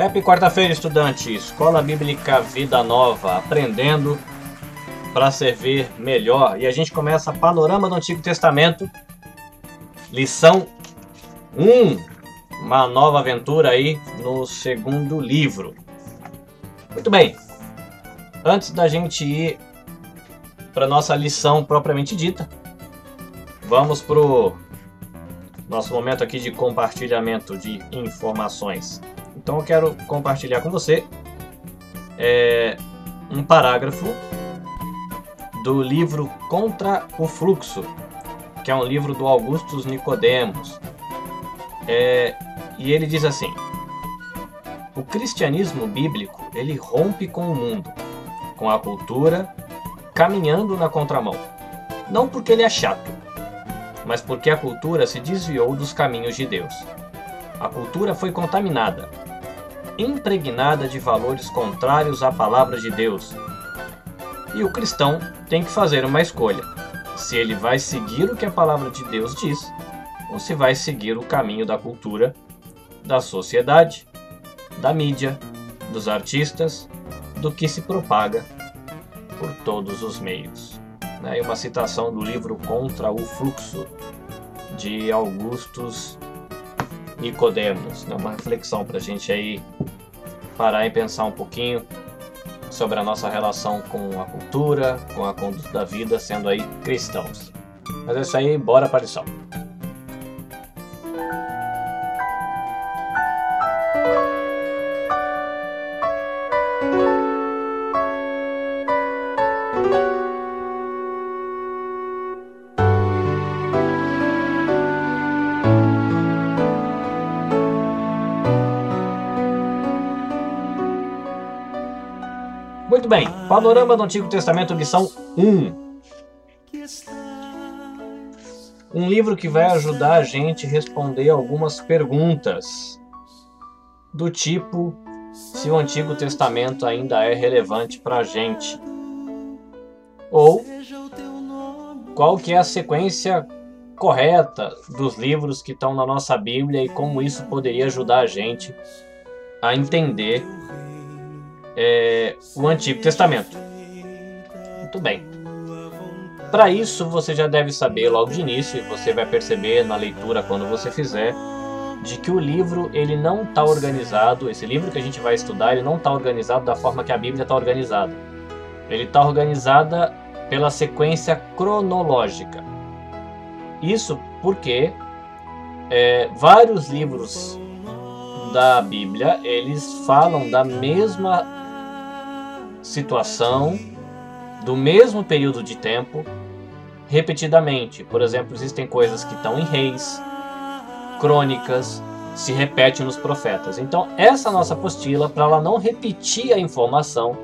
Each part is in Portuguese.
Happy quarta-feira, estudante. Escola Bíblica Vida Nova, aprendendo para servir melhor. E a gente começa Panorama do Antigo Testamento, lição 1. Uma nova aventura aí no segundo livro. Muito bem. Antes da gente ir para nossa lição propriamente dita, vamos pro nosso momento aqui de compartilhamento de informações. Então eu quero compartilhar com você é, um parágrafo do livro Contra o Fluxo, que é um livro do Augustus Nicodemos. É, e ele diz assim: O cristianismo bíblico ele rompe com o mundo, com a cultura, caminhando na contramão. Não porque ele é chato, mas porque a cultura se desviou dos caminhos de Deus. A cultura foi contaminada, impregnada de valores contrários à palavra de Deus. E o cristão tem que fazer uma escolha: se ele vai seguir o que a palavra de Deus diz, ou se vai seguir o caminho da cultura, da sociedade, da mídia, dos artistas, do que se propaga por todos os meios. E uma citação do livro Contra o Fluxo, de Augustus Nicodemos, né? uma reflexão para a gente aí parar e pensar um pouquinho sobre a nossa relação com a cultura, com a conduta da vida, sendo aí cristãos. Mas é isso aí, bora para a lição. Panorama do Antigo Testamento, lição 1. Um livro que vai ajudar a gente a responder algumas perguntas do tipo se o Antigo Testamento ainda é relevante para a gente. Ou qual que é a sequência correta dos livros que estão na nossa Bíblia e como isso poderia ajudar a gente a entender é, o Antigo Testamento. Muito bem. Para isso, você já deve saber logo de início, e você vai perceber na leitura quando você fizer, de que o livro ele não está organizado. Esse livro que a gente vai estudar, ele não está organizado da forma que a Bíblia está organizada. Ele está organizada pela sequência cronológica. Isso porque é, vários livros da Bíblia eles falam da mesma situação do mesmo período de tempo repetidamente. Por exemplo, existem coisas que estão em reis, crônicas, se repete nos profetas. Então, essa nossa apostila, para ela não repetir a informação,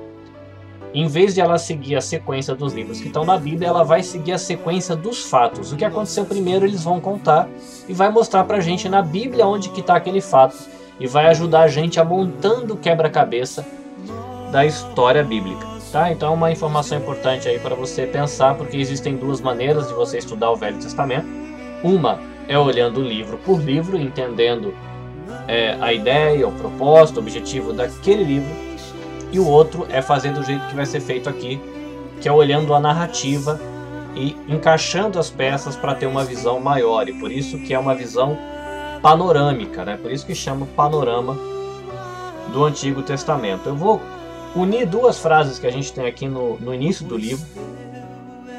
em vez de ela seguir a sequência dos livros que estão na Bíblia, ela vai seguir a sequência dos fatos. O que aconteceu primeiro, eles vão contar e vai mostrar para a gente na Bíblia onde que está aquele fato e vai ajudar a gente a montando o quebra-cabeça da história bíblica. Tá? Então, uma informação importante aí para você pensar, porque existem duas maneiras de você estudar o Velho Testamento. Uma é olhando livro por livro, entendendo é, a ideia, o propósito, o objetivo daquele livro, e o outro é fazer do jeito que vai ser feito aqui, que é olhando a narrativa e encaixando as peças para ter uma visão maior, e por isso que é uma visão panorâmica, né? Por isso que chama panorama do Antigo Testamento. Eu vou unir duas frases que a gente tem aqui no, no início do livro.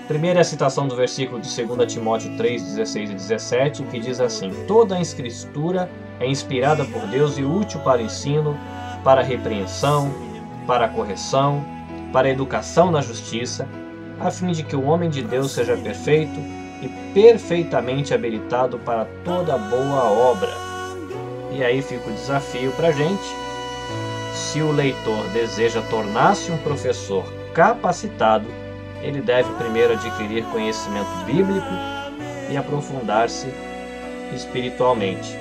Primeiro é a citação do versículo de 2 Timóteo 3, 16 e 17, que diz assim: Toda a escritura é inspirada por Deus e útil para ensino, para repreensão, para correção, para educação na justiça, a fim de que o homem de Deus seja perfeito e perfeitamente habilitado para toda boa obra. E aí fica o desafio para a gente se o leitor deseja tornar-se um professor capacitado, ele deve primeiro adquirir conhecimento bíblico e aprofundar-se espiritualmente.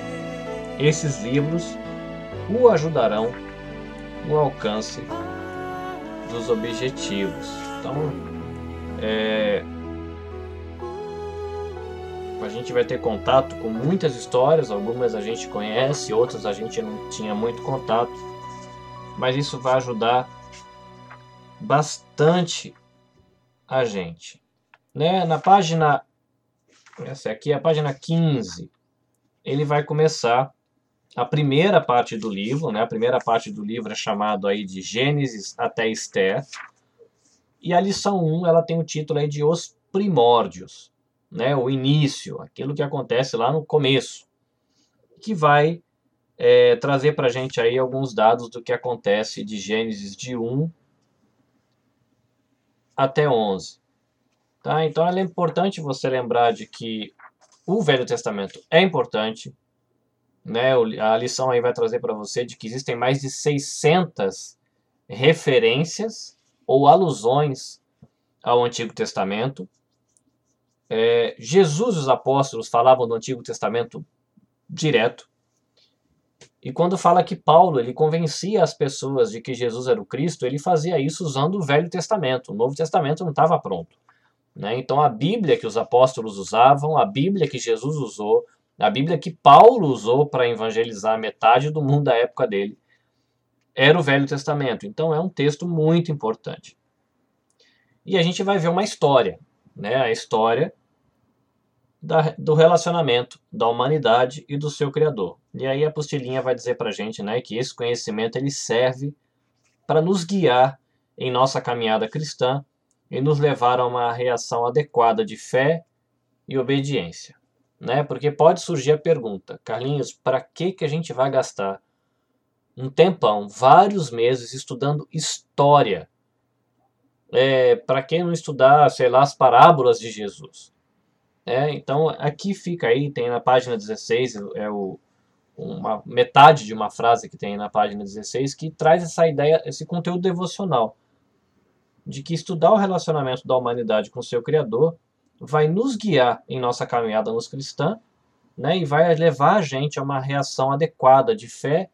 Esses livros o ajudarão no alcance dos objetivos. Então, é, a gente vai ter contato com muitas histórias, algumas a gente conhece, outras a gente não tinha muito contato mas isso vai ajudar bastante a gente. Né? Na página, essa aqui é a página 15, ele vai começar a primeira parte do livro, né? A primeira parte do livro é chamado aí de Gênesis até Esther. E a lição 1, ela tem o título aí de Os Primórdios, né? O início, aquilo que acontece lá no começo, que vai é, trazer para a gente aí alguns dados do que acontece de Gênesis de 1 até 11. Tá? Então é importante você lembrar de que o Velho Testamento é importante, né? A lição aí vai trazer para você de que existem mais de 600 referências ou alusões ao Antigo Testamento. É, Jesus e os apóstolos falavam do Antigo Testamento direto. E quando fala que Paulo ele convencia as pessoas de que Jesus era o Cristo, ele fazia isso usando o Velho Testamento. O Novo Testamento não estava pronto. Né? Então a Bíblia que os apóstolos usavam, a Bíblia que Jesus usou, a Bíblia que Paulo usou para evangelizar metade do mundo da época dele era o Velho Testamento. Então é um texto muito importante. E a gente vai ver uma história, né? A história da, do relacionamento da humanidade e do seu Criador. E aí a apostilinha vai dizer para a gente né, que esse conhecimento ele serve para nos guiar em nossa caminhada cristã e nos levar a uma reação adequada de fé e obediência né? Porque pode surgir a pergunta, Carlinhos, para que que a gente vai gastar um tempão, vários meses estudando história? É, para quem não estudar, sei lá, as parábolas de Jesus? É, então aqui fica aí, tem na página 16, é o, uma metade de uma frase que tem na página 16 que traz essa ideia, esse conteúdo devocional de que estudar o relacionamento da humanidade com seu Criador vai nos guiar em nossa caminhada nos cristã, né, e vai levar a gente a uma reação adequada de fé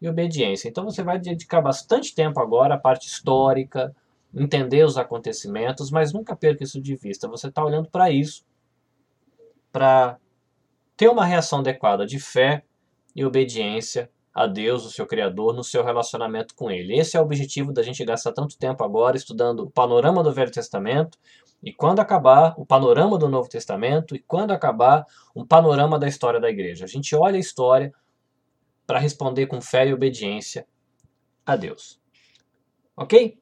e obediência. Então você vai dedicar bastante tempo agora à parte histórica, entender os acontecimentos, mas nunca perca isso de vista. Você está olhando para isso, para ter uma reação adequada de fé e obediência a Deus, o seu Criador, no seu relacionamento com Ele. Esse é o objetivo da gente gastar tanto tempo agora estudando o panorama do Velho Testamento e quando acabar o panorama do Novo Testamento e quando acabar um panorama da história da igreja. A gente olha a história para responder com fé e obediência a Deus. Ok?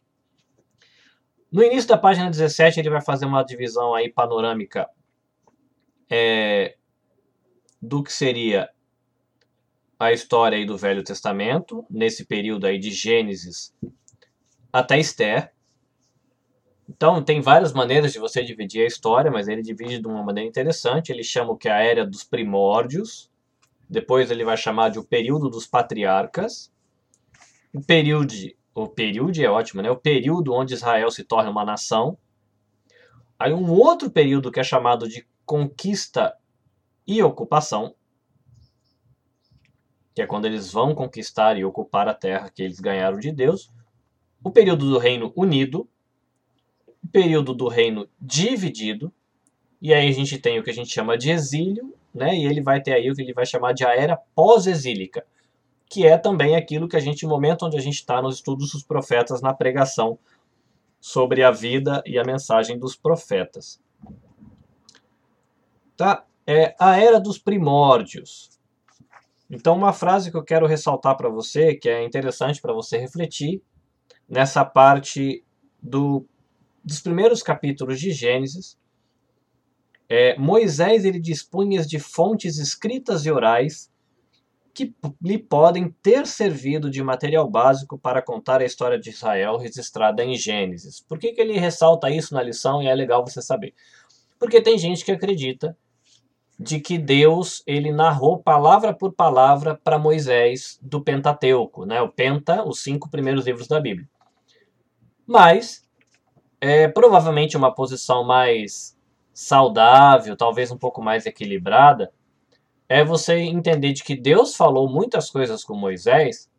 No início da página 17 ele vai fazer uma divisão aí panorâmica é, do que seria a história aí do Velho Testamento, nesse período aí de Gênesis até Esther. Então, tem várias maneiras de você dividir a história, mas ele divide de uma maneira interessante. Ele chama o que é a era dos primórdios, depois ele vai chamar de o período dos patriarcas, o período, o período é ótimo, né? O período onde Israel se torna uma nação. Aí um outro período que é chamado de conquista e ocupação, que é quando eles vão conquistar e ocupar a terra que eles ganharam de Deus, o período do Reino Unido, o período do Reino Dividido, e aí a gente tem o que a gente chama de exílio, né? E ele vai ter aí o que ele vai chamar de a era pós-exílica, que é também aquilo que a gente, no momento onde a gente está nos estudos dos profetas, na pregação sobre a vida e a mensagem dos profetas. Tá? É a era dos primórdios. Então, uma frase que eu quero ressaltar para você, que é interessante para você refletir, nessa parte do, dos primeiros capítulos de Gênesis, é, Moisés ele dispunha de fontes escritas e orais que lhe podem ter servido de material básico para contar a história de Israel registrada em Gênesis. Por que, que ele ressalta isso na lição e é legal você saber? Porque tem gente que acredita de que Deus ele narrou palavra por palavra para Moisés do Pentateuco, né? O Penta, os cinco primeiros livros da Bíblia. Mas é provavelmente uma posição mais saudável, talvez um pouco mais equilibrada, é você entender de que Deus falou muitas coisas com Moisés,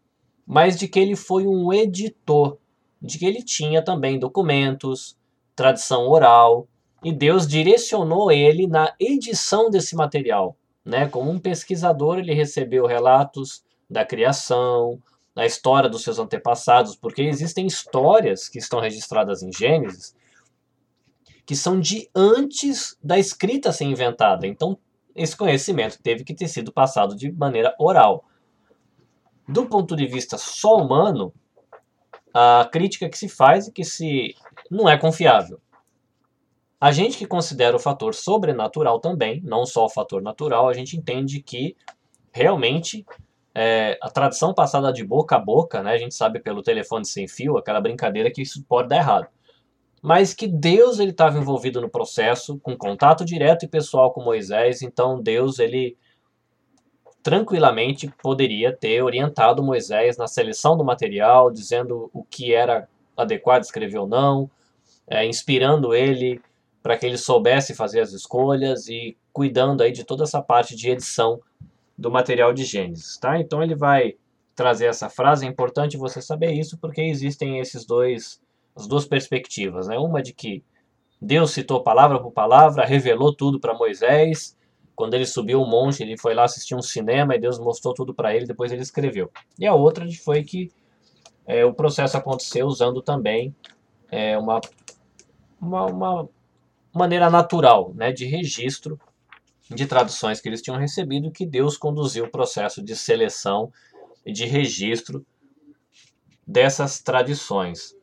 mas de que ele foi um editor, de que ele tinha também documentos, tradição oral, e Deus direcionou ele na edição desse material. Né? Como um pesquisador, ele recebeu relatos da criação, na história dos seus antepassados, porque existem histórias que estão registradas em Gênesis que são de antes da escrita ser inventada. Então, esse conhecimento teve que ter sido passado de maneira oral. Do ponto de vista só humano, a crítica que se faz é que se não é confiável. A gente que considera o fator sobrenatural também, não só o fator natural, a gente entende que realmente é, a tradição passada de boca a boca, né, a gente sabe pelo telefone sem fio, aquela brincadeira que isso pode dar errado. Mas que Deus ele estava envolvido no processo, com contato direto e pessoal com Moisés, então Deus ele tranquilamente poderia ter orientado Moisés na seleção do material, dizendo o que era adequado escrever ou não, é, inspirando ele para que ele soubesse fazer as escolhas e cuidando aí de toda essa parte de edição do material de Gênesis, tá? Então ele vai trazer essa frase, é importante você saber isso porque existem esses dois as duas perspectivas, né? Uma de que Deus citou palavra por palavra, revelou tudo para Moisés, quando ele subiu o monte, ele foi lá assistir um cinema e Deus mostrou tudo para ele, depois ele escreveu. E a outra foi que é, o processo aconteceu usando também é, uma, uma, uma, maneira natural né, de registro de traduções que eles tinham recebido, que Deus conduziu o processo de seleção e de registro dessas tradições.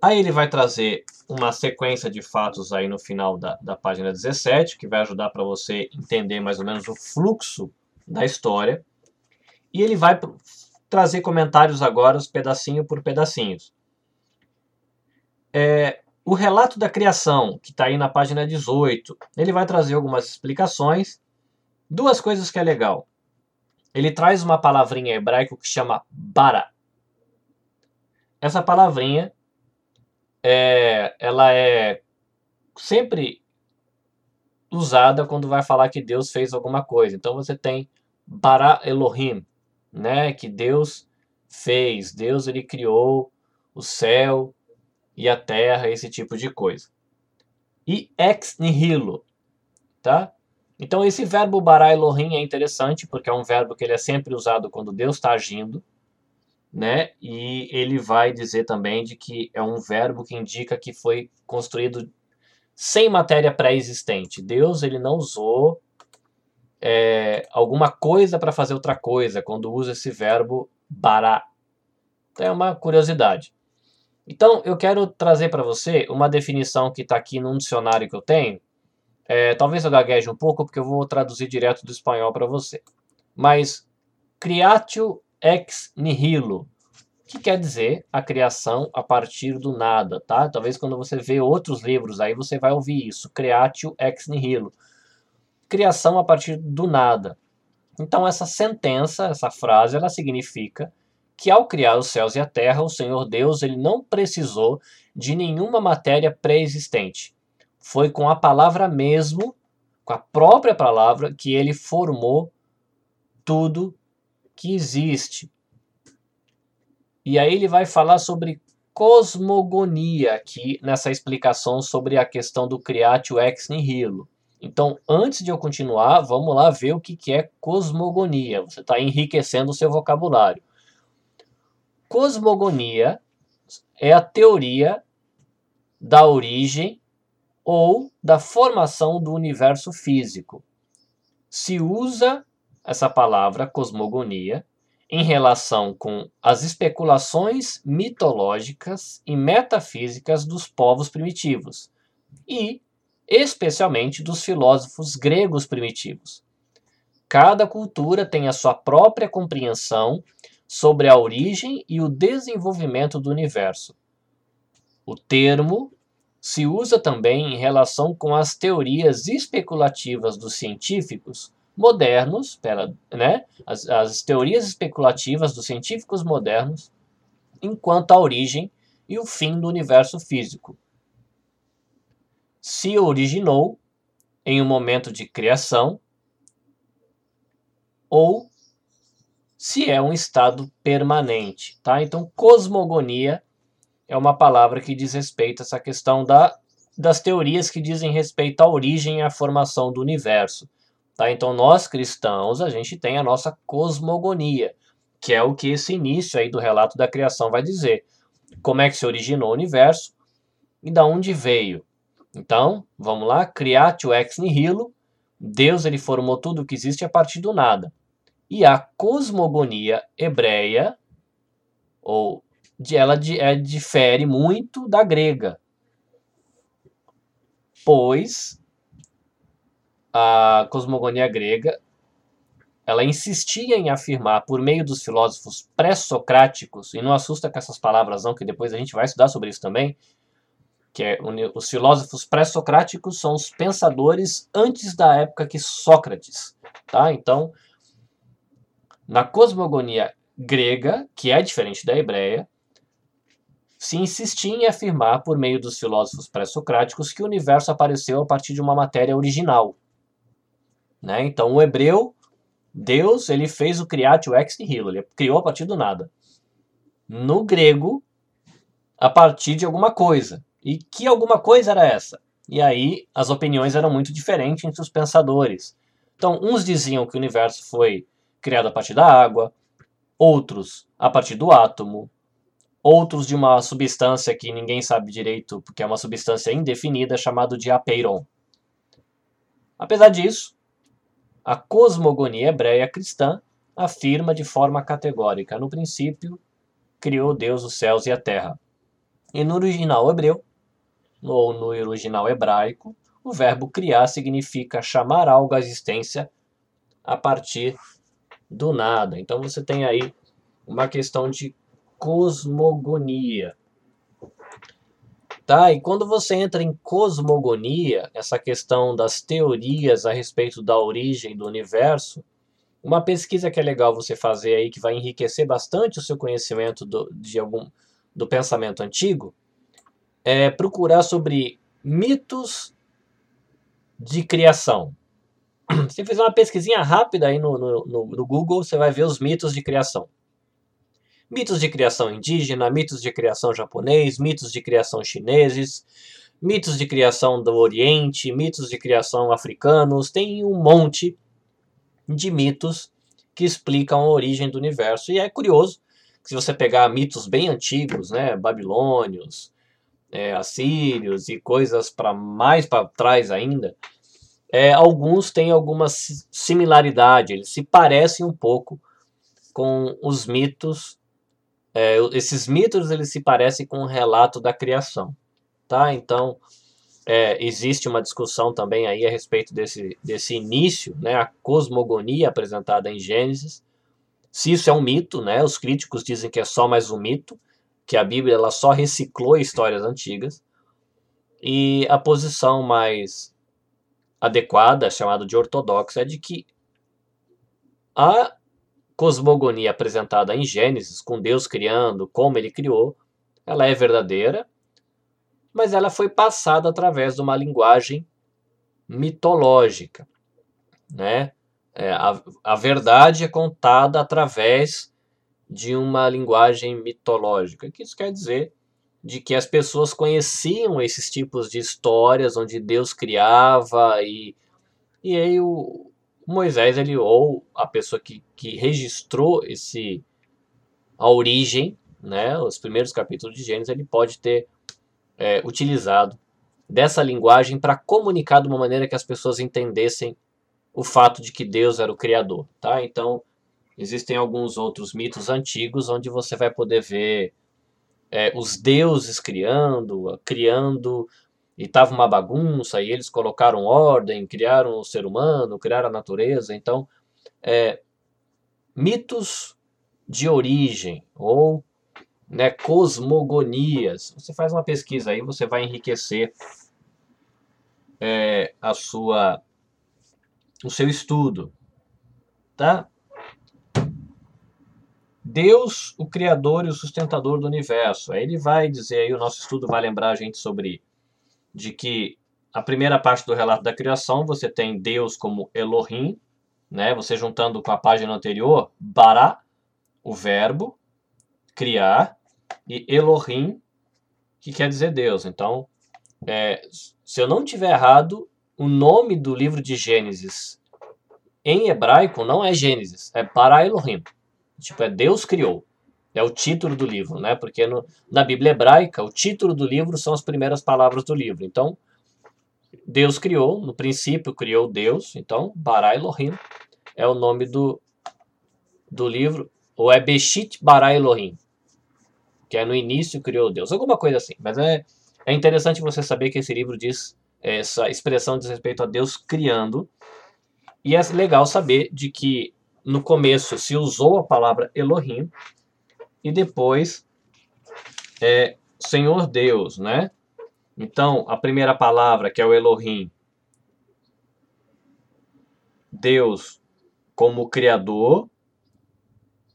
Aí ele vai trazer uma sequência de fatos aí no final da, da página 17, que vai ajudar para você entender mais ou menos o fluxo da história. E ele vai trazer comentários agora, pedacinho por pedacinhos. É, o relato da criação, que está aí na página 18, ele vai trazer algumas explicações. Duas coisas que é legal. Ele traz uma palavrinha hebraica que chama bara. Essa palavrinha é, ela é sempre usada quando vai falar que Deus fez alguma coisa. Então você tem bara Elohim, né, que Deus fez, Deus ele criou o céu e a terra, esse tipo de coisa. E ex nihilo, tá? Então esse verbo bara Elohim é interessante porque é um verbo que ele é sempre usado quando Deus está agindo né? E ele vai dizer também de que é um verbo que indica que foi construído sem matéria pré-existente. Deus ele não usou é, alguma coisa para fazer outra coisa quando usa esse verbo bará. Então é uma curiosidade. Então eu quero trazer para você uma definição que está aqui num dicionário que eu tenho. É, talvez eu gagueje um pouco porque eu vou traduzir direto do espanhol para você. Mas creatio ex nihilo, que quer dizer a criação a partir do nada, tá? Talvez quando você vê outros livros aí você vai ouvir isso, creatio ex nihilo. Criação a partir do nada. Então essa sentença, essa frase, ela significa que ao criar os céus e a terra, o Senhor Deus, ele não precisou de nenhuma matéria pré-existente. Foi com a palavra mesmo, com a própria palavra, que ele formou tudo que existe. E aí ele vai falar sobre cosmogonia aqui nessa explicação sobre a questão do creatio ex nihilo. Então, antes de eu continuar, vamos lá ver o que é cosmogonia. Você está enriquecendo o seu vocabulário. Cosmogonia é a teoria da origem ou da formação do universo físico. Se usa essa palavra cosmogonia em relação com as especulações mitológicas e metafísicas dos povos primitivos e, especialmente, dos filósofos gregos primitivos. Cada cultura tem a sua própria compreensão sobre a origem e o desenvolvimento do universo. O termo se usa também em relação com as teorias especulativas dos científicos modernos, pela, né, as, as teorias especulativas dos científicos modernos, enquanto a origem e o fim do universo físico. Se originou em um momento de criação ou se é um estado permanente, tá? Então, cosmogonia é uma palavra que diz respeito a essa questão da, das teorias que dizem respeito à origem e à formação do universo. Tá? Então, nós cristãos, a gente tem a nossa cosmogonia. que é o que esse início aí do relato da criação vai dizer. Como é que se originou o universo e da onde veio. Então, vamos lá, creatio ex nihilo, Deus ele formou tudo o que existe a partir do nada. E a cosmogonia hebreia, ou ela é, difere muito da grega, pois a cosmogonia grega ela insistia em afirmar por meio dos filósofos pré-socráticos, e não assusta com essas palavras não, que depois a gente vai estudar sobre isso também, que é os filósofos pré-socráticos são os pensadores antes da época que Sócrates, tá? Então, na cosmogonia grega, que é diferente da hebreia, se insistia em afirmar por meio dos filósofos pré-socráticos que o universo apareceu a partir de uma matéria original. Né? Então, o hebreu, Deus, ele fez o criatio ex nihilo, ele criou a partir do nada. No grego, a partir de alguma coisa. E que alguma coisa era essa? E aí as opiniões eram muito diferentes entre os pensadores. Então, uns diziam que o universo foi criado a partir da água, outros a partir do átomo, outros de uma substância que ninguém sabe direito, porque é uma substância indefinida, chamada de apeiron. Apesar disso, a cosmogonia hebreia cristã afirma de forma categórica: no princípio, criou Deus os céus e a terra. E no original hebreu, ou no original hebraico, o verbo criar significa chamar algo à existência a partir do nada. Então você tem aí uma questão de cosmogonia. Tá? E quando você entra em cosmogonia, essa questão das teorias a respeito da origem do universo, uma pesquisa que é legal você fazer aí, que vai enriquecer bastante o seu conhecimento do, de algum, do pensamento antigo, é procurar sobre mitos de criação. Se fizer uma pesquisinha rápida aí no, no, no, Google, você vai ver os mitos de criação. Mitos de criação indígena, mitos de criação japonês, mitos de criação chineses, mitos de criação do Oriente, mitos de criação africanos, tem um monte de mitos que explicam a origem do universo. E é curioso que se você pegar mitos bem antigos, né, babilônios, é, assírios e coisas para mais para trás ainda, é, alguns têm alguma similaridade, eles se parecem um pouco com os mitos. É, esses mitos eles se parecem com o relato da criação, tá? Então é, existe uma discussão também aí a respeito desse, desse início, né? A cosmogonia apresentada em Gênesis, se isso é um mito, né? Os críticos dizem que é só mais um mito que a Bíblia ela só reciclou histórias antigas. E a posição mais adequada, chamada de ortodoxa, é de que a cosmogonia apresentada em Gênesis, com Deus criando, como ele criou, ela é verdadeira, mas ela foi passada através de uma linguagem mitológica. Né? É, a, a verdade é contada através de uma linguagem mitológica. O que isso quer dizer? De que as pessoas conheciam esses tipos de histórias onde Deus criava e, e aí o Moisés, ele, ou a pessoa que, que registrou esse, a origem, né, os primeiros capítulos de Gênesis, ele pode ter é, utilizado dessa linguagem para comunicar de uma maneira que as pessoas entendessem o fato de que Deus era o Criador, tá? Então, Existem alguns outros mitos antigos onde você vai poder ver é, os deuses criando, criando, e estava uma bagunça, e eles colocaram ordem, criaram o ser humano, criaram a natureza. Então, é, mitos de origem, ou né, cosmogonias. Você faz uma pesquisa aí, você vai enriquecer é, a sua, o seu estudo, tá? Deus, o criador e o sustentador do universo. Aí ele vai dizer, aí o nosso estudo vai lembrar a gente sobre de que a primeira parte do relato da criação você tem Deus como Elohim, né? Você juntando com a página anterior, Bará, o verbo criar, e Elohim, que quer dizer Deus. Então, é, se eu não tiver errado, o nome do livro de Gênesis em hebraico não é Gênesis, é Bará Elohim. Tipo, é Deus criou. É o título do livro, né? Porque no, na Bíblia hebraica, o título do livro são as primeiras palavras do livro. Então, Deus criou, no princípio criou Deus, então, Bara Elohim é o nome do, do livro, ou é Beshit Bara Elohim, que é no início criou Deus, alguma coisa assim. Mas é, é interessante você saber que esse livro diz, essa expressão diz respeito a Deus criando, e é legal saber de que no começo se usou a palavra Elohim, e depois é Senhor Deus, né? Então, a primeira palavra, que é o Elohim, Deus como Criador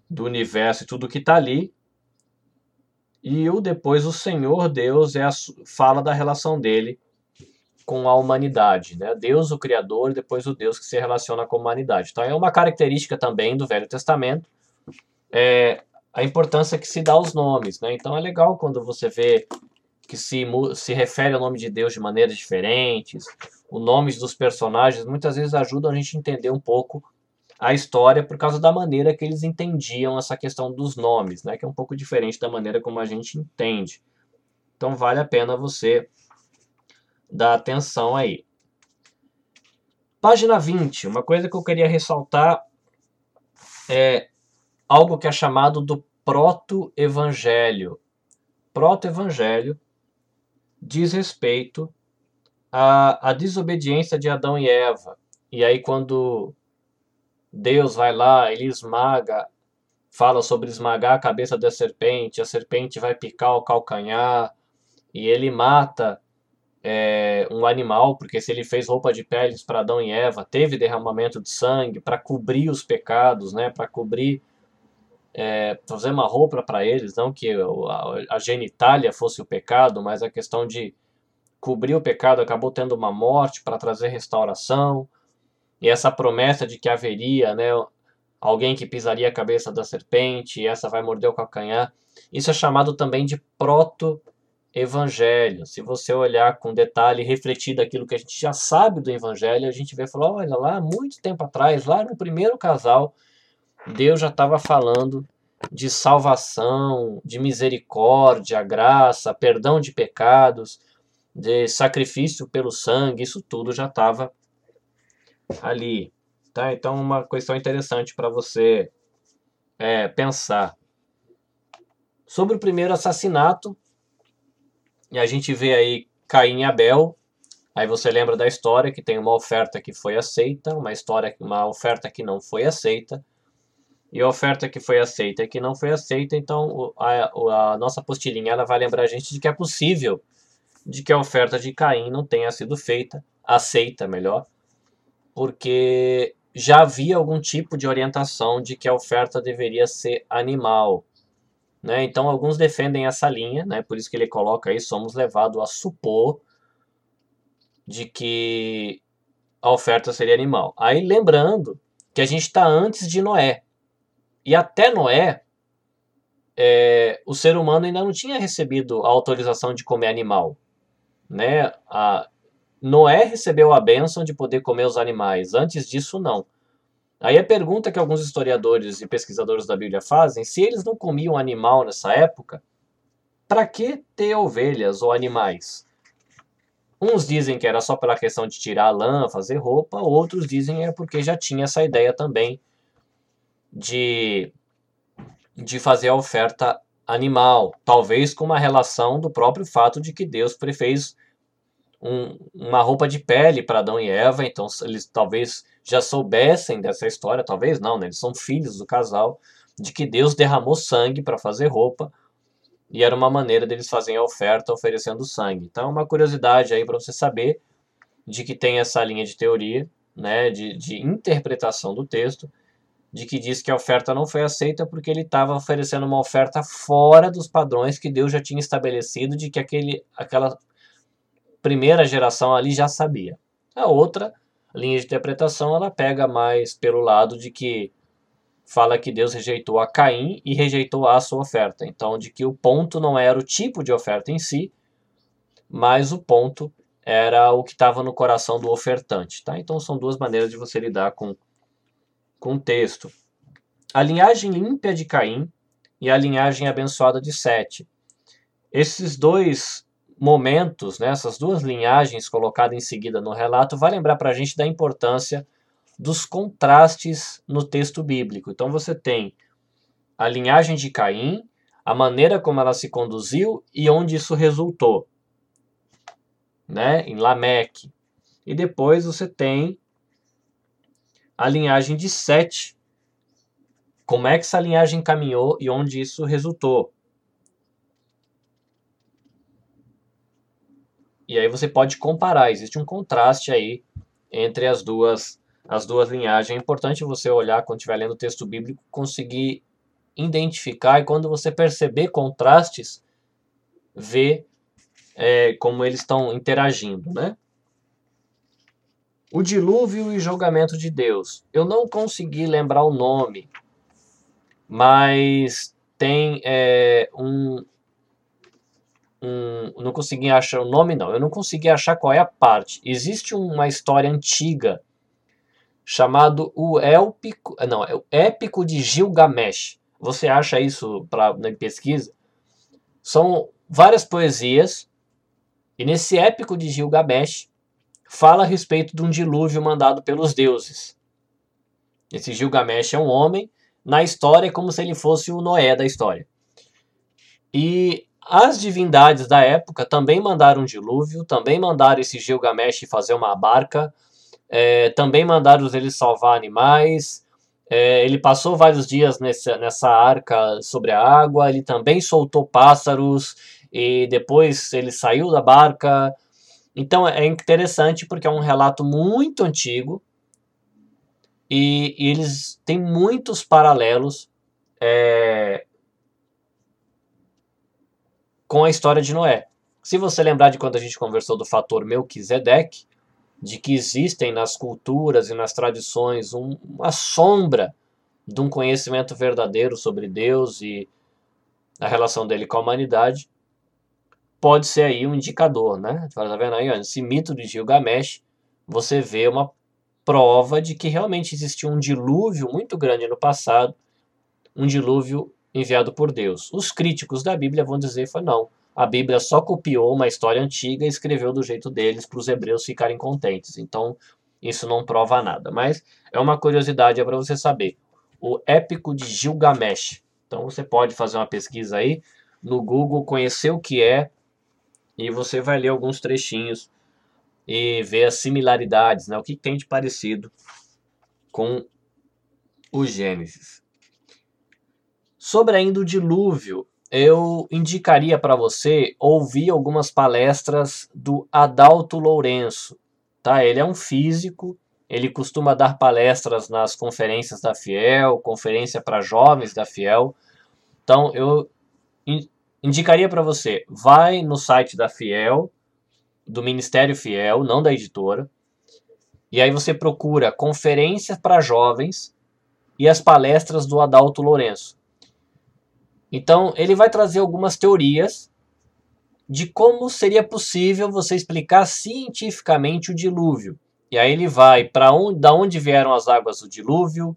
do universo e tudo que está ali. E o depois o Senhor Deus é a, fala da relação dele com a humanidade, né? Deus o Criador depois o Deus que se relaciona com a humanidade. Então é uma característica também do Velho Testamento é a importância que se dá aos nomes, né? Então é legal quando você vê que se, se refere ao nome de Deus de maneiras diferentes, os nomes dos personagens muitas vezes ajudam a gente a entender um pouco a história por causa da maneira que eles entendiam essa questão dos nomes, né, que é um pouco diferente da maneira como a gente entende. Então vale a pena você dar atenção aí. Página 20, uma coisa que eu queria ressaltar é algo que é chamado do proto-evangelho. Proto-evangelho diz respeito à, à desobediência de Adão e Eva. E aí, quando Deus vai lá, ele esmaga, fala sobre esmagar a cabeça da serpente, a serpente vai picar o calcanhar, e ele mata é, um animal, porque se ele fez roupa de peles para Adão e Eva, teve derramamento de sangue para cobrir os pecados, né, para cobrir é, fazer uma roupa para eles, não que a, a genitália fosse o pecado, mas a questão de cobrir o pecado acabou tendo uma morte para trazer restauração, e essa promessa de que haveria né, alguém que pisaria a cabeça da serpente, e essa vai morder o calcanhar, isso é chamado também de proto-evangelho. Se você olhar com detalhe, refletir daquilo que a gente já sabe do evangelho, a gente vê e fala, olha lá, muito tempo atrás, lá no primeiro casal, Deus já estava falando de salvação, de misericórdia, graça, perdão de pecados, de sacrifício pelo sangue, isso tudo já estava ali. Tá? Então, uma questão interessante para você é, pensar. Sobre o primeiro assassinato, e a gente vê aí Caim e Abel. Aí você lembra da história que tem uma oferta que foi aceita, uma história, uma oferta que não foi aceita e a oferta que foi aceita e que não foi aceita, então a, a, nossa apostilinha ela vai lembrar a gente de que é possível de que a oferta de Caim não tenha sido feita, aceita melhor, porque já havia algum tipo de orientação de que a oferta deveria ser animal. Né? Então alguns defendem essa linha, né? por isso que ele coloca aí, somos levados a supor de que a oferta seria animal. Aí lembrando que a gente está antes de Noé, e até Noé, é, o ser humano ainda não tinha recebido a autorização de comer animal. Né? A, Noé recebeu a bênção de poder comer os animais. Antes disso, não. Aí a pergunta que alguns historiadores e pesquisadores da Bíblia fazem, se eles não comiam animal nessa época, para que ter ovelhas ou animais? Uns dizem que era só pela questão de tirar a lã, fazer roupa, outros dizem é porque já tinha essa ideia também de, de fazer a oferta animal, talvez com uma relação do próprio fato de que Deus prefez um, uma roupa de pele para Adão e Eva, então eles talvez já soubessem dessa história, talvez não, né? eles são filhos do casal, de que Deus derramou sangue para fazer roupa e era uma maneira deles fazerem a oferta oferecendo sangue. Então, uma curiosidade aí para você saber de que tem essa linha de teoria, né, de, de interpretação do texto, de que diz que a oferta não foi aceita porque ele estava oferecendo uma oferta fora dos padrões que Deus já tinha estabelecido de que aquele, aquela primeira geração ali já sabia. A outra linha de interpretação ela pega mais pelo lado de que fala que Deus rejeitou a Caim e rejeitou a sua oferta. Então, de que o ponto não era o tipo de oferta em si, mas o ponto era o que estava no coração do ofertante. Tá? Então, são duas maneiras de você lidar com contexto. a linhagem ímpia de Caim e a linhagem abençoada de Sete. Esses dois momentos, né, essas duas linhagens colocadas em seguida no relato, vai lembrar para a gente da importância dos contrastes no texto bíblico. Então você tem a linhagem de Caim, a maneira como ela se conduziu e onde isso resultou, né, em Lameque. E depois você tem a linhagem de Sete, como é que essa linhagem caminhou e onde isso resultou. E aí você pode comparar, existe um contraste aí entre as duas as duas linhagens. É importante você olhar quando estiver lendo o texto bíblico, conseguir identificar e quando você perceber contrastes, ver é, como eles estão interagindo, né? O dilúvio e julgamento de Deus. Eu não consegui lembrar o nome, mas tem é, um, um, não consegui achar o nome não, eu não consegui achar qual é a parte. Existe uma história antiga chamado o Élpico, não, é o Épico de Gilgamesh. Você acha isso para na pesquisa? São várias poesias e nesse Épico de Gilgamesh fala a respeito de um dilúvio mandado pelos deuses. Esse Gilgamesh é um homem na história como se ele fosse o Noé da história. E as divindades da época também mandaram um dilúvio, também mandaram esse Gilgamesh fazer uma barca, é, também mandaram ele salvar animais. É, ele passou vários dias nessa, nessa arca sobre a água. Ele também soltou pássaros e depois ele saiu da barca. Então é interessante porque é um relato muito antigo e, e eles têm muitos paralelos é, com a história de Noé. Se você lembrar de quando a gente conversou do fator Melquisedeque, de que existem nas culturas e nas tradições um, uma sombra de um conhecimento verdadeiro sobre Deus e a relação dele com a humanidade, pode ser aí um indicador, né? Tá vendo aí, ó, esse mito de Gilgamesh, você vê uma prova de que realmente existiu um dilúvio muito grande no passado, um dilúvio enviado por Deus. Os críticos da Bíblia vão dizer foi não, a Bíblia só copiou uma história antiga e escreveu do jeito deles para os hebreus ficarem contentes. Então, isso não prova nada, mas é uma curiosidade é para você saber. O épico de Gilgamesh. Então você pode fazer uma pesquisa aí no Google, conhecer o que é e você vai ler alguns trechinhos e ver as similaridades, né? o que tem de parecido com o Gênesis. Sobre ainda o dilúvio, eu indicaria para você ouvir algumas palestras do Adalto Lourenço. Tá? Ele é um físico, ele costuma dar palestras nas conferências da Fiel, conferência para jovens da Fiel. Então eu indicaria para você, vai no site da Fiel, do Ministério Fiel, não da editora. E aí você procura conferências para jovens e as palestras do Adalto Lourenço. Então, ele vai trazer algumas teorias de como seria possível você explicar cientificamente o dilúvio. E aí ele vai para onde, da onde vieram as águas do dilúvio,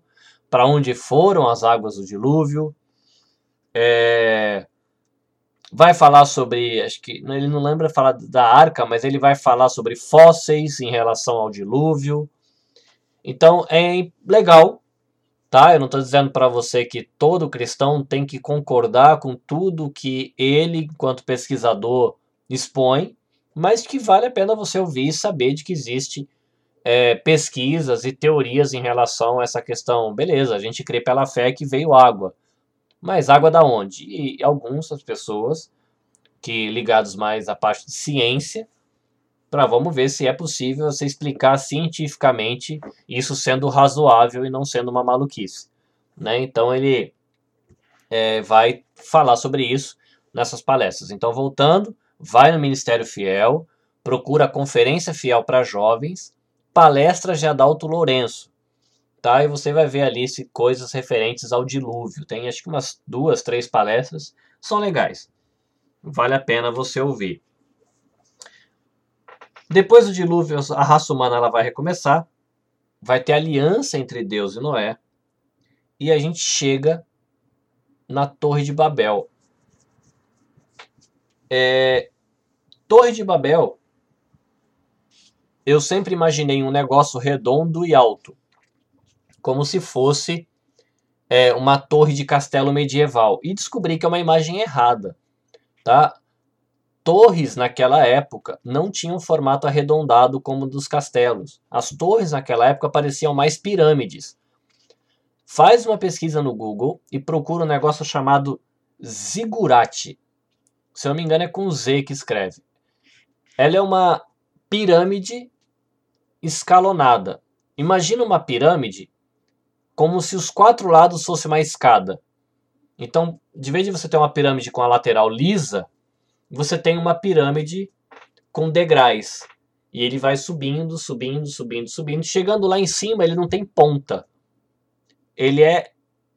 para onde foram as águas do dilúvio, é, vai falar sobre, acho que ele não lembra falar da arca, mas ele vai falar sobre fósseis em relação ao dilúvio. Então é legal, tá? Eu não estou dizendo para você que todo cristão tem que concordar com tudo que ele, enquanto pesquisador, expõe, mas que vale a pena você ouvir e saber de que existe é, pesquisas e teorias em relação a essa questão. Beleza, a gente crê pela fé que veio água. Mas água da onde? E algumas pessoas que ligados mais à parte de ciência, para vamos ver se é possível você explicar cientificamente isso sendo razoável e não sendo uma maluquice. Né? Então ele é, vai falar sobre isso nessas palestras. Então voltando, vai no Ministério Fiel, procura a Conferência Fiel para Jovens, palestras de Adalto Lourenço tá? E você vai ver ali se coisas referentes ao dilúvio. Tem acho que umas duas, três palestras, são legais. Vale a pena você ouvir. Depois do dilúvio, a raça humana ela vai recomeçar. Vai ter aliança entre Deus e Noé. e a gente chega na Torre de Babel. É, Torre de Babel, eu sempre imaginei um negócio redondo e alto, como se fosse é, uma torre de castelo medieval. E descobri que é uma imagem errada. Tá? Torres naquela época não tinham formato arredondado como dos castelos. As torres naquela época pareciam mais pirâmides. Faz uma pesquisa no Google e procura um negócio chamado zigurate. Se eu não me engano é com Z que escreve. Ela é uma pirâmide escalonada. Imagina uma pirâmide como se os quatro lados fossem uma escada. Então, de vez de você ter uma pirâmide com a lateral lisa, você tem uma pirâmide com degraus. E ele vai subindo, subindo, subindo, subindo. Chegando lá em cima, ele não tem ponta. Ele é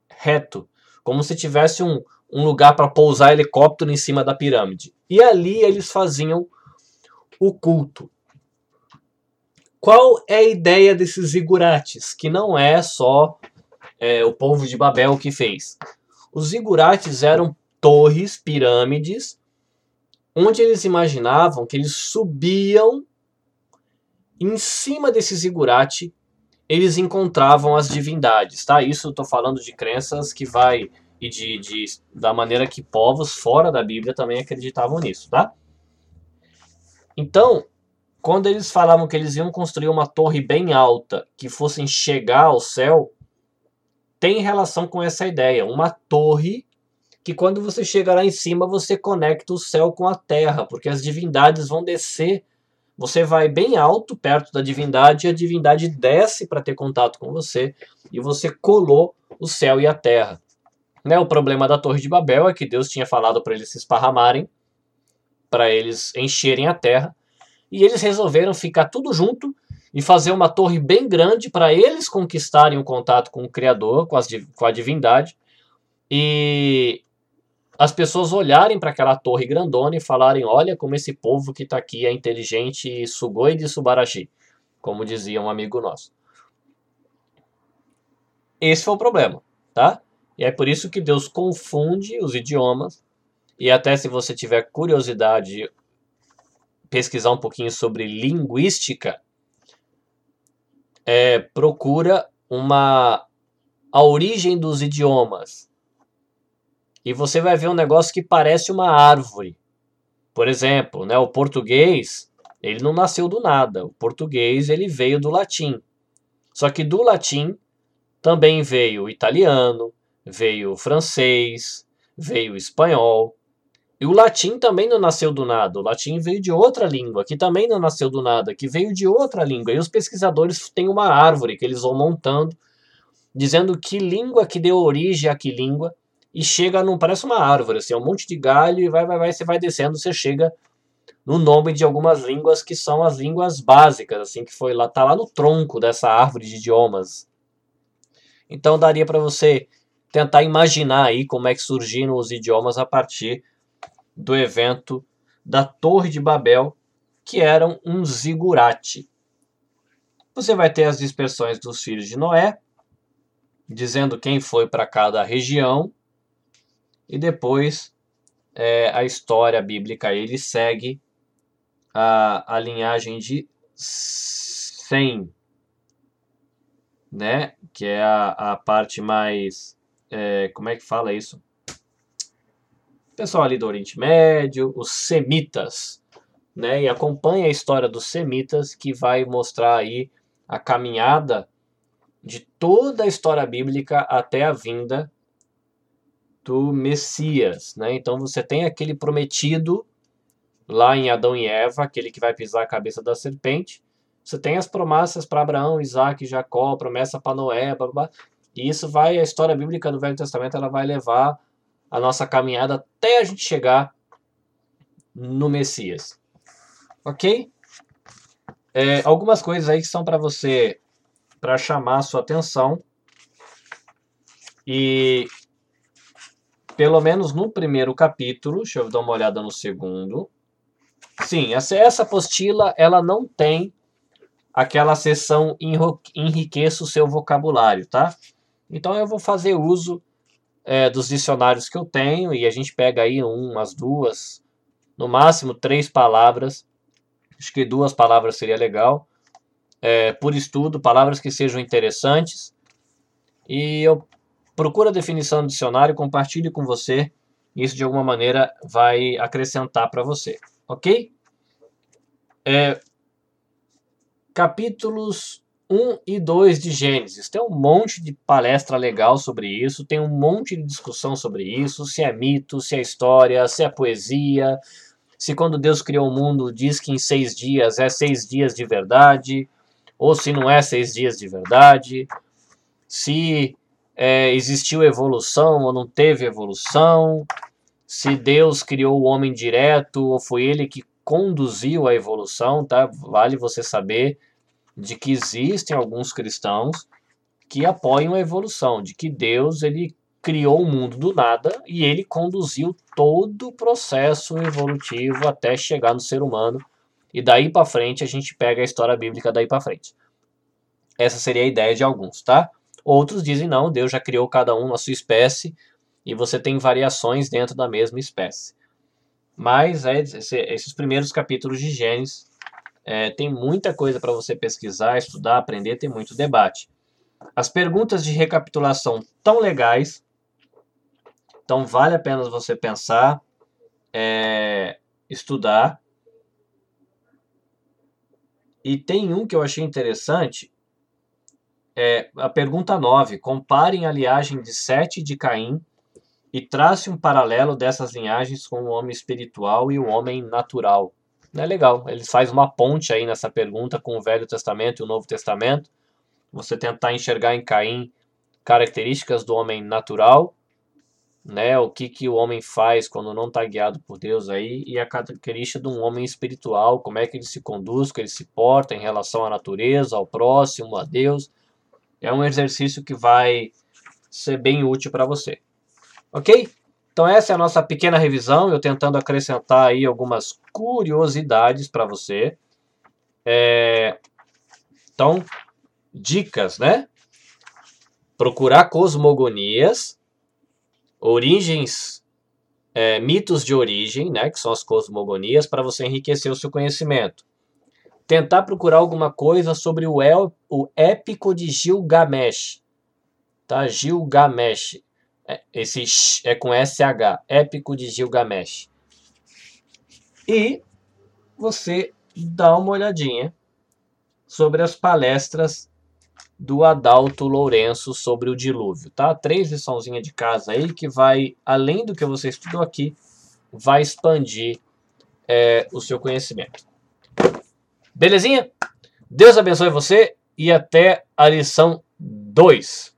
reto. Como se tivesse um, um lugar para pousar helicóptero em cima da pirâmide. E ali eles faziam o culto. Qual é a ideia desses zigurates? Que não é só é, o povo de Babel que fez. Os zigurates eram torres, pirâmides, onde eles imaginavam que eles subiam em cima desse zigurate, eles encontravam as divindades, tá? Isso eu estou falando de crenças que vai e de, de, da maneira que povos fora da Bíblia também acreditavam nisso, tá? Então, quando eles falavam que eles iam construir uma torre bem alta que fossem chegar ao céu, tem relação com essa ideia. Uma torre que quando você chega lá em cima você conecta o céu com a terra, porque as divindades vão descer. Você vai bem alto perto da divindade e a divindade desce para ter contato com você e você colou o céu e a terra. Né? O problema da Torre de Babel é que Deus tinha falado para eles se esparramarem, para eles encherem a terra, e eles resolveram ficar tudo junto e fazer uma torre bem grande para eles conquistarem o contato com o Criador, com, as, com a divindade, e as pessoas olharem para aquela torre grandona e falarem: olha como esse povo que está aqui é inteligente e sugoi de Subarashi, como dizia um amigo nosso. Esse foi o problema, tá? E é por isso que Deus confunde os idiomas. E até se você tiver curiosidade pesquisar um pouquinho sobre linguística, é, procura uma a origem dos idiomas e você vai ver um negócio que parece uma árvore. Por exemplo, né, o português ele não nasceu do nada. O português ele veio do latim. Só que do latim também veio o italiano, veio o francês, veio o espanhol, e o latim também não nasceu do nada. O latim veio de outra língua, que também não nasceu do nada, que veio de outra língua. E os pesquisadores têm uma árvore que eles vão montando, dizendo que língua que deu origem a que língua, e chega num. parece uma árvore, assim, é um monte de galho, e vai, vai, vai, você vai descendo, você chega no nome de algumas línguas que são as línguas básicas, assim, que foi lá, tá lá no tronco dessa árvore de idiomas. Então daria para você tentar imaginar aí como é que surgiram os idiomas a partir do evento da Torre de Babel, que eram um zigurate. Você vai ter as dispersões dos filhos de Noé, dizendo quem foi para cada região, e depois é, a história bíblica ele segue a, a linhagem de Sem, né? Que é a, a parte mais. É, como é que fala isso? pessoal ali do Oriente Médio, os semitas, né? E acompanha a história dos semitas que vai mostrar aí a caminhada de toda a história bíblica até a vinda do Messias, né? Então você tem aquele prometido lá em Adão e Eva, aquele que vai pisar a cabeça da serpente. Você tem as promessas para Abraão, Isaac, Jacó, promessa para Noé, blá, blá, e isso vai a história bíblica do Velho Testamento, ela vai levar a nossa caminhada até a gente chegar no Messias. Ok? É, algumas coisas aí que são para você, para chamar a sua atenção. E pelo menos no primeiro capítulo, deixa eu dar uma olhada no segundo. Sim, essa, essa apostila ela não tem aquela seção enriqueça o seu vocabulário, tá? Então eu vou fazer uso é, dos dicionários que eu tenho e a gente pega aí umas duas, no máximo três palavras. Acho que duas palavras seria legal. É, por estudo, palavras que sejam interessantes. E eu procuro a definição do dicionário, compartilhe com você. Isso de alguma maneira vai acrescentar para você, ok? É, capítulos 1 e 2 de Gênesis. Tem um monte de palestra legal sobre isso, tem um monte de discussão sobre isso, se é mito, se é história, se é poesia, se quando Deus criou o mundo diz que em seis dias é seis dias de verdade, ou se não é seis dias de verdade, se é, existiu evolução ou não teve evolução, se Deus criou o homem direto ou foi ele que conduziu a evolução, tá? Vale você saber de que existem alguns cristãos que apoiam a evolução, de que Deus ele criou o mundo do nada e ele conduziu todo o processo evolutivo até chegar no ser humano. E daí para frente a gente pega a história bíblica daí para frente. Essa seria a ideia de alguns, tá? Outros dizem não, Deus já criou cada um na sua espécie e você tem variações dentro da mesma espécie. Mas é, esses primeiros capítulos de Gênesis é, tem muita coisa para você pesquisar, estudar, aprender, tem muito debate. As perguntas de recapitulação tão legais, então vale a pena você pensar, é, estudar. E tem um que eu achei interessante, é a pergunta 9. Comparem a linhagem de Sete e de Caim e trace um paralelo dessas linhagens com o homem espiritual e o homem natural é legal. Ele faz uma ponte aí nessa pergunta com o Velho Testamento e o Novo Testamento. Você tentar enxergar em Caim características do homem natural, né? O que, que o homem faz quando não está guiado por Deus aí e a característica de um homem espiritual, como é que ele se conduz, que ele se porta em relação à natureza, ao próximo, a Deus. É um exercício que vai ser bem útil para você. Ok? Então essa é a nossa pequena revisão, eu tentando acrescentar aí algumas curiosidades para você. É... Então, dicas, né? Procurar cosmogonias, origens, é, mitos de origem, né? Que são as cosmogonias, para você enriquecer o seu conhecimento. Tentar procurar alguma coisa sobre o, El, o épico de Gilgamesh. Tá? Gilgamesh é, esse é com SH, Épico de Gilgamesh. E você dá uma olhadinha sobre as palestras do Adalto Lourenço sobre o dilúvio, tá? Três liçãozinhas de casa aí que vai, além do que você estudou aqui, vai expandir é, o seu conhecimento. Belezinha? Deus abençoe você e até a lição 2.